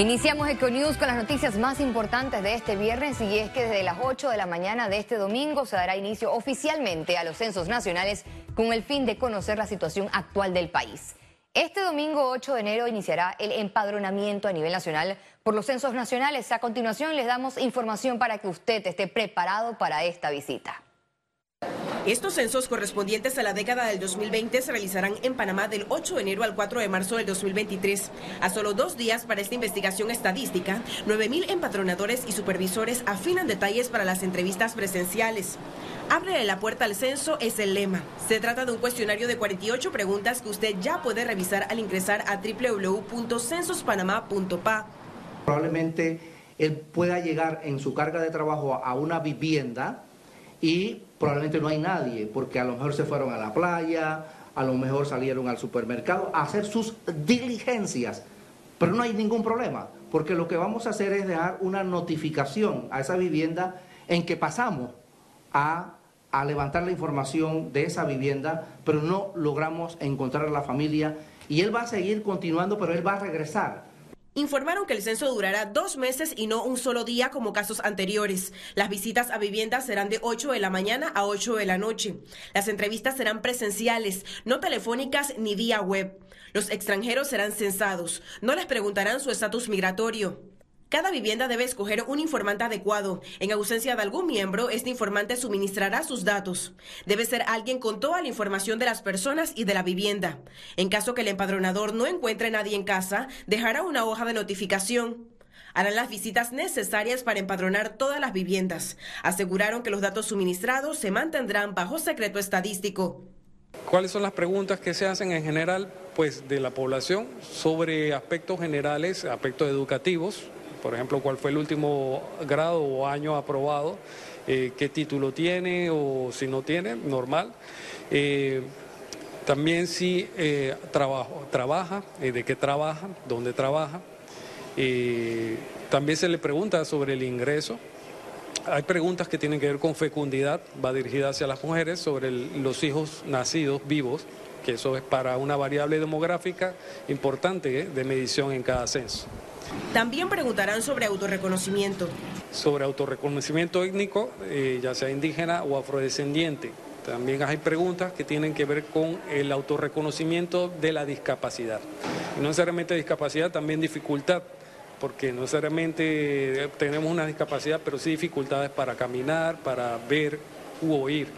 Iniciamos Econews con las noticias más importantes de este viernes y es que desde las 8 de la mañana de este domingo se dará inicio oficialmente a los censos nacionales con el fin de conocer la situación actual del país. Este domingo 8 de enero iniciará el empadronamiento a nivel nacional por los censos nacionales. A continuación les damos información para que usted esté preparado para esta visita. Estos censos correspondientes a la década del 2020 se realizarán en Panamá del 8 de enero al 4 de marzo del 2023. A solo dos días para esta investigación estadística, 9.000 empadronadores y supervisores afinan detalles para las entrevistas presenciales. Abre la puerta al censo es el lema. Se trata de un cuestionario de 48 preguntas que usted ya puede revisar al ingresar a www.censospanamá.pa. Probablemente él pueda llegar en su carga de trabajo a una vivienda y probablemente no hay nadie, porque a lo mejor se fueron a la playa, a lo mejor salieron al supermercado a hacer sus diligencias, pero no hay ningún problema, porque lo que vamos a hacer es dejar una notificación a esa vivienda en que pasamos a, levantar la información de esa vivienda, pero no logramos encontrar a la familia. Y él va a seguir continuando, pero él va a regresar Informaron que el censo durará dos meses y no un solo día como casos anteriores. Las visitas a viviendas serán de 8 de la mañana a 8 de la noche. Las entrevistas serán presenciales, no telefónicas ni vía web. Los extranjeros serán censados. No les preguntarán su estatus migratorio. Cada vivienda debe escoger un informante adecuado. En ausencia de algún miembro, este informante suministrará sus datos. Debe ser alguien con toda la información de las personas y de la vivienda. En caso que el empadronador no encuentre nadie en casa, dejará una hoja de notificación. Harán las visitas necesarias para empadronar todas las viviendas. Aseguraron que los datos suministrados se mantendrán bajo secreto estadístico. ¿Cuáles son las preguntas que se hacen en general pues de la población sobre aspectos generales, aspectos educativos, por ejemplo, cuál fue el último grado o año aprobado, eh, qué título tiene o si no tiene, normal. Eh, también si eh, trabajo, trabaja, de qué trabaja, dónde trabaja. también se le pregunta sobre el ingreso. Hay preguntas que tienen que ver con fecundidad, va dirigida hacia las mujeres, sobre los hijos nacidos vivos, que eso es para una variable demográfica importante de medición en cada censo. También preguntarán sobre autorreconocimiento. Sobre autorreconocimiento étnico, eh, ya sea indígena o afrodescendiente. También hay preguntas que tienen que ver con el autorreconocimiento de la discapacidad. no necesariamente discapacidad, también dificultad, porque no necesariamente tenemos una discapacidad, pero sí dificultades para caminar, para ver u oír.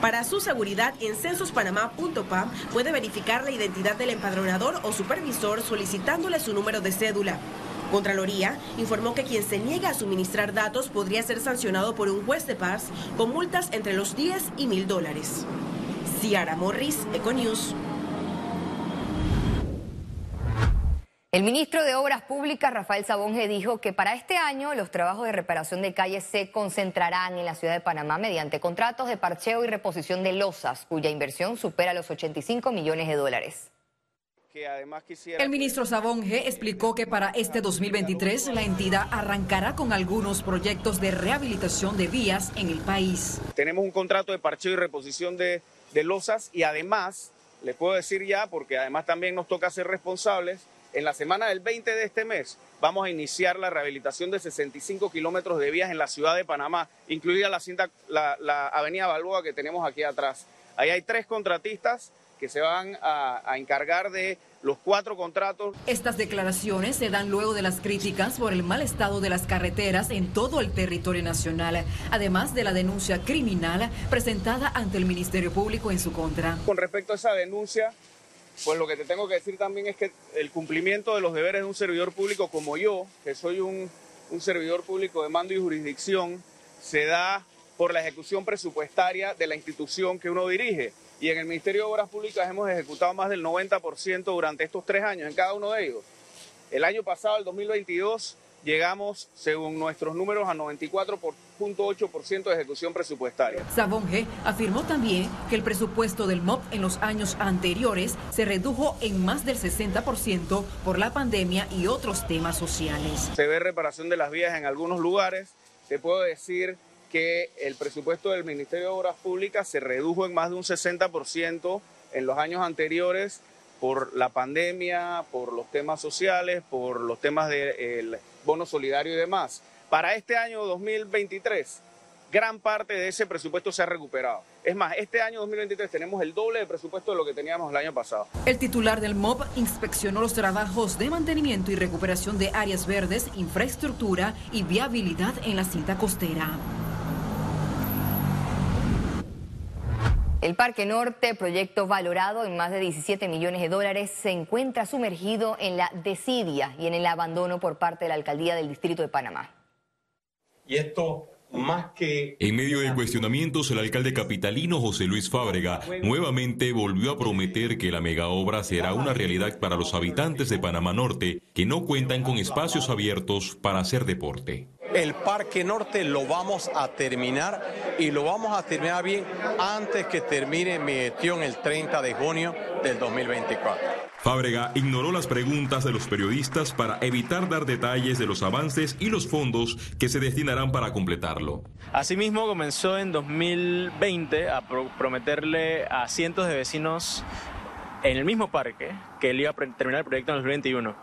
Para su seguridad, en censospanamá.pa puede verificar la identidad del empadronador o supervisor solicitándole su número de cédula. Contraloría informó que quien se niega a suministrar datos podría ser sancionado por un juez de paz con multas entre los 10 y mil dólares. Ciara Morris, Econews. El ministro de Obras Públicas, Rafael Sabonge, dijo que para este año los trabajos de reparación de calles se concentrarán en la ciudad de Panamá mediante contratos de parcheo y reposición de losas, cuya inversión supera los 85 millones de dólares. El ministro Sabonge explicó que para este 2023 la entidad arrancará con algunos proyectos de rehabilitación de vías en el país. Tenemos un contrato de parcheo y reposición de, de losas y además, les puedo decir ya, porque además también nos toca ser responsables, en la semana del 20 de este mes vamos a iniciar la rehabilitación de 65 kilómetros de vías en la ciudad de Panamá, incluida la, cinta, la, avenida Balboa que tenemos aquí atrás. Ahí hay tres contratistas que se van a, a, encargar de los cuatro contratos. Estas declaraciones se dan luego de las críticas por el mal estado de las carreteras en todo el territorio nacional, además de la denuncia criminal presentada ante el Ministerio Público en su contra. Con respecto a esa denuncia, pues lo que te tengo que decir también es que el cumplimiento de los deberes de un servidor público como yo, que soy un, servidor público de mando y jurisdicción, se da por la ejecución presupuestaria de la institución que uno dirige. Y en el Ministerio de Obras Públicas hemos ejecutado más del 90% durante estos tres años, en cada uno de ellos. El año pasado, el 2022, llegamos, según nuestros números, a 94.8% de ejecución presupuestaria. Sabonge afirmó también que el presupuesto del MOP en los años anteriores se redujo en más del 60% por la pandemia y otros temas sociales. Se ve reparación de las vías en algunos lugares. Te puedo decir que el presupuesto del Ministerio de Obras Públicas se redujo en más de un 60% en los años anteriores por la pandemia, por los temas sociales, por los temas del bono solidario y demás. Para este año 2023, gran parte de ese presupuesto se ha recuperado. Es más, este año 2023 tenemos el doble de presupuesto de lo que teníamos el año pasado. El titular del MOB inspeccionó los trabajos de mantenimiento y recuperación de áreas verdes, infraestructura y viabilidad en la cinta costera. El Parque Norte, proyecto valorado en más de 17 millones de dólares, se encuentra sumergido en la desidia y en el abandono por parte de la alcaldía del Distrito de Panamá. Y esto más que... En medio de cuestionamientos, el alcalde capitalino José Luis Fábrega nuevamente volvió a prometer que la megaobra será una realidad para los habitantes de Panamá Norte que no cuentan con espacios abiertos para hacer deporte. El Parque Norte lo vamos a terminar y lo vamos a terminar bien antes que termine mi gestión el 30 de junio del 2024. Fábrega ignoró las preguntas de los periodistas para evitar dar detalles de los avances y los fondos que se destinarán para completarlo. Asimismo, comenzó en 2020 a prometerle a cientos de vecinos en el mismo parque que él iba a terminar el proyecto en el 2021.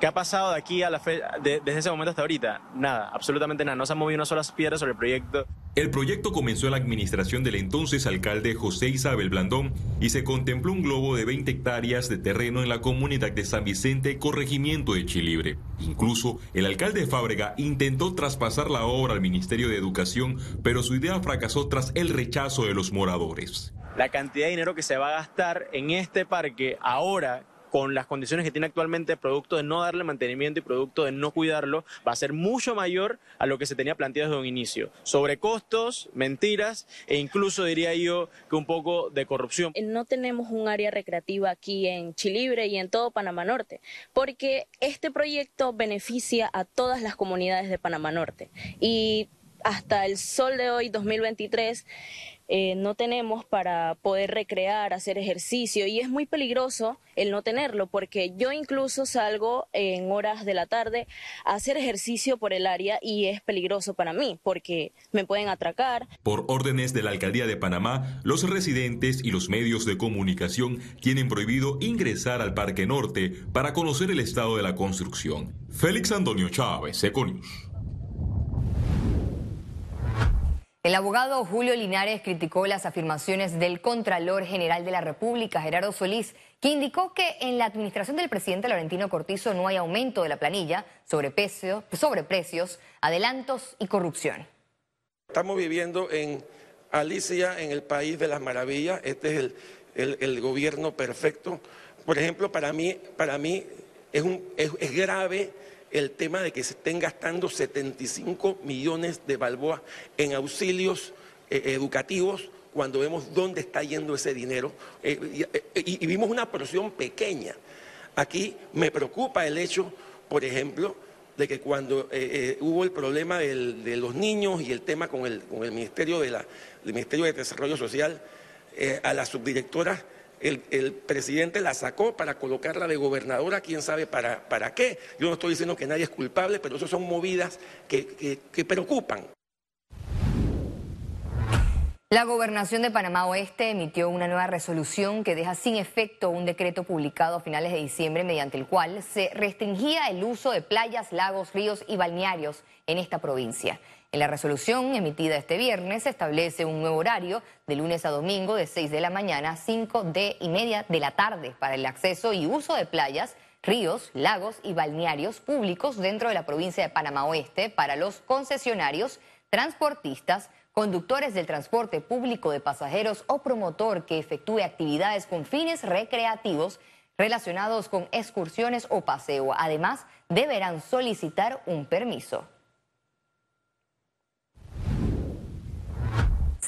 ¿Qué ha pasado de aquí a la fe, desde ese momento hasta ahorita? Nada, absolutamente nada. No se han movido una sola piedra sobre el proyecto. El proyecto comenzó en la administración del entonces alcalde José Isabel Blandón y se contempló un globo de 20 hectáreas de terreno en la comunidad de San Vicente, corregimiento de Chilibre. Incluso el alcalde Fábrega intentó traspasar la obra al Ministerio de Educación, pero su idea fracasó tras el rechazo de los moradores. La cantidad de dinero que se va a gastar en este parque ahora con las condiciones que tiene actualmente, producto de no darle mantenimiento y producto de no cuidarlo, va a ser mucho mayor a lo que se tenía planteado desde un inicio. Sobrecostos, mentiras e incluso diría yo que un poco de corrupción. No tenemos un área recreativa aquí en Chilibre y en todo Panamá Norte, porque este proyecto beneficia a todas las comunidades de Panamá Norte. Y hasta el sol de hoy, 2023, eh, no tenemos para poder recrear, hacer ejercicio y es muy peligroso el no tenerlo porque yo incluso salgo en horas de la tarde a hacer ejercicio por el área y es peligroso para mí porque me pueden atracar. Por órdenes de la Alcaldía de Panamá, los residentes y los medios de comunicación tienen prohibido ingresar al Parque Norte para conocer el estado de la construcción. Félix Antonio Chávez, Econius. El abogado Julio Linares criticó las afirmaciones del Contralor General de la República, Gerardo Solís, que indicó que en la administración del presidente Laurentino Cortizo no hay aumento de la planilla, sobreprecios, precios, adelantos y corrupción. Estamos viviendo en Alicia, en el país de las maravillas. Este es el, gobierno perfecto. Por ejemplo, para mí, para mí es, un, es grave el tema de que se estén gastando 75 millones de balboas en auxilios eh, educativos cuando vemos dónde está yendo ese dinero eh, eh, y, vimos una porción pequeña. Aquí me preocupa el hecho, por ejemplo, de que cuando hubo el problema de los niños y el tema con el, con el Ministerio, de la, Ministerio de Desarrollo Social, a las subdirectoras el, presidente la sacó para colocarla de gobernadora, quién sabe para, para qué. Yo no estoy diciendo que nadie es culpable, pero eso son movidas que, que preocupan. La gobernación de Panamá Oeste emitió una nueva resolución que deja sin efecto un decreto publicado a finales de diciembre mediante el cual se restringía el uso de playas, lagos, ríos y balnearios en esta provincia. En la resolución emitida este viernes se establece un nuevo horario de lunes a domingo de 6 de la mañana a 5 de y media de la tarde para el acceso y uso de playas, ríos, lagos y balnearios públicos dentro de la provincia de Panamá Oeste para los concesionarios, transportistas, conductores del transporte público de pasajeros o promotor que efectúe actividades con fines recreativos relacionados con excursiones o paseo. Además, deberán solicitar un permiso.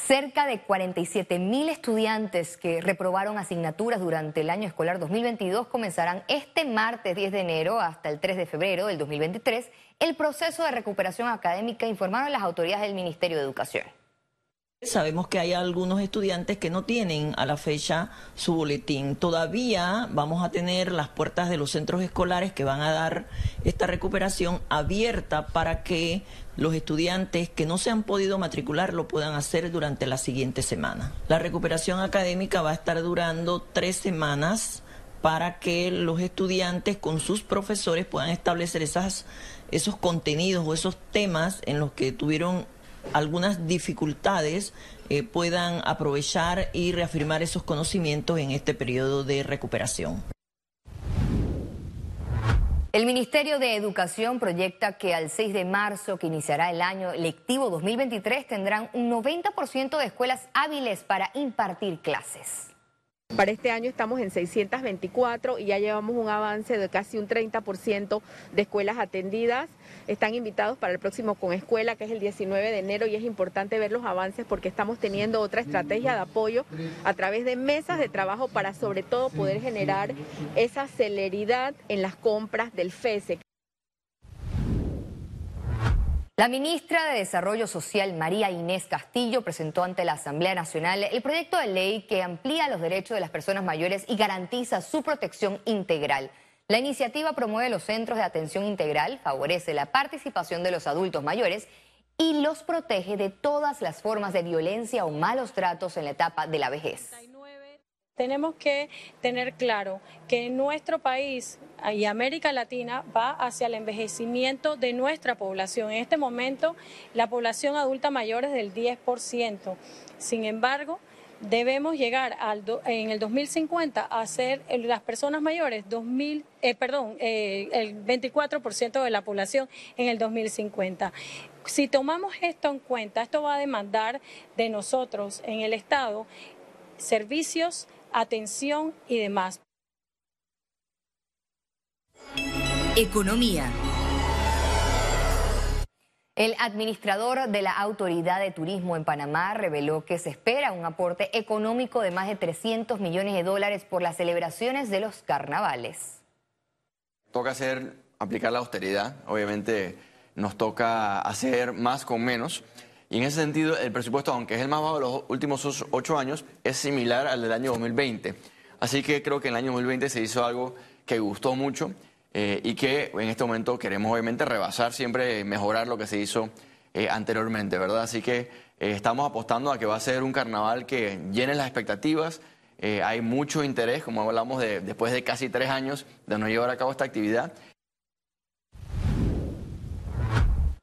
Cerca de 47 mil estudiantes que reprobaron asignaturas durante el año escolar 2022 comenzarán este martes 10 de enero hasta el 3 de febrero del 2023 el proceso de recuperación académica, informaron las autoridades del Ministerio de Educación. Sabemos que hay algunos estudiantes que no tienen a la fecha su boletín. Todavía vamos a tener las puertas de los centros escolares que van a dar esta recuperación abierta para que los estudiantes que no se han podido matricular lo puedan hacer durante la siguiente semana. La recuperación académica va a estar durando tres semanas para que los estudiantes con sus profesores puedan establecer esas, esos contenidos o esos temas en los que tuvieron algunas dificultades eh, puedan aprovechar y reafirmar esos conocimientos en este periodo de recuperación. El Ministerio de Educación proyecta que al 6 de marzo, que iniciará el año lectivo 2023, tendrán un 90% de escuelas hábiles para impartir clases. Para este año estamos en 624 y ya llevamos un avance de casi un 30% de escuelas atendidas. Están invitados para el próximo con escuela, que es el 19 de enero, y es importante ver los avances porque estamos teniendo otra estrategia de apoyo a través de mesas de trabajo para sobre todo poder generar esa celeridad en las compras del FESE. La ministra de Desarrollo Social, María Inés Castillo, presentó ante la Asamblea Nacional el proyecto de ley que amplía los derechos de las personas mayores y garantiza su protección integral. La iniciativa promueve los centros de atención integral, favorece la participación de los adultos mayores y los protege de todas las formas de violencia o malos tratos en la etapa de la vejez. Tenemos que tener claro que nuestro país y América Latina va hacia el envejecimiento de nuestra población. En este momento la población adulta mayor es del 10%. Sin embargo, debemos llegar al en el 2050 a ser las personas mayores 2000, eh, perdón, eh, el 24% de la población en el 2050. Si tomamos esto en cuenta, esto va a demandar de nosotros en el Estado servicios atención y demás. Economía. El administrador de la Autoridad de Turismo en Panamá reveló que se espera un aporte económico de más de 300 millones de dólares por las celebraciones de los carnavales. Toca hacer, aplicar la austeridad. Obviamente nos toca hacer más con menos. Y en ese sentido, el presupuesto, aunque es el más bajo de los últimos ocho años, es similar al del año 2020. Así que creo que en el año 2020 se hizo algo que gustó mucho eh, y que en este momento queremos obviamente rebasar, siempre mejorar lo que se hizo eh, anteriormente, ¿verdad? Así que eh, estamos apostando a que va a ser un carnaval que llene las expectativas. hay mucho interés, como hablamos de, después de casi tres años de no llevar a cabo esta actividad.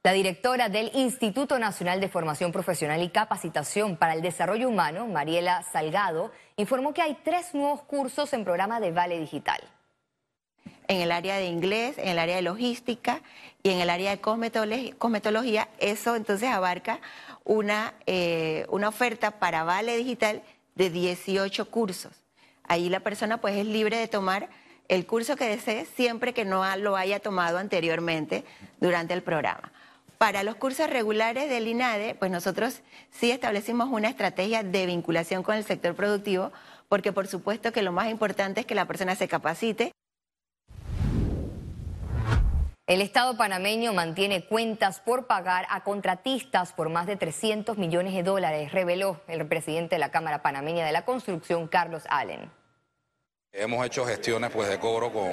La directora del Instituto Nacional de Formación Profesional y Capacitación para el Desarrollo Humano, Mariela Salgado, informó que hay tres nuevos cursos en programa de Vale Digital. En el área de inglés, en el área de logística y en el área de cosmetología, eso entonces abarca una, eh, una oferta para Vale Digital de 18 cursos. Ahí la persona pues es libre de tomar el curso que desee siempre que no lo haya tomado anteriormente durante el programa. Para los cursos regulares del INADE, pues nosotros sí establecimos una estrategia de vinculación con el sector productivo, porque por supuesto que lo más importante es que la persona se capacite. El Estado panameño mantiene cuentas por pagar a contratistas por más de 300 millones de dólares, reveló el presidente de la Cámara Panameña de la Construcción, Carlos Allen. Hemos hecho gestiones pues, de cobro con,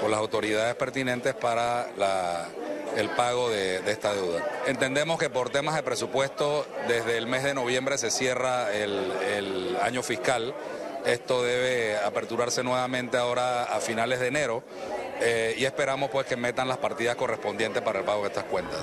con las autoridades pertinentes para el pago de, esta deuda. Entendemos que por temas de presupuesto, desde el mes de noviembre se cierra el, año fiscal. Esto debe aperturarse nuevamente ahora a finales de enero eh, y esperamos pues que metan las partidas correspondientes para el pago de estas cuentas.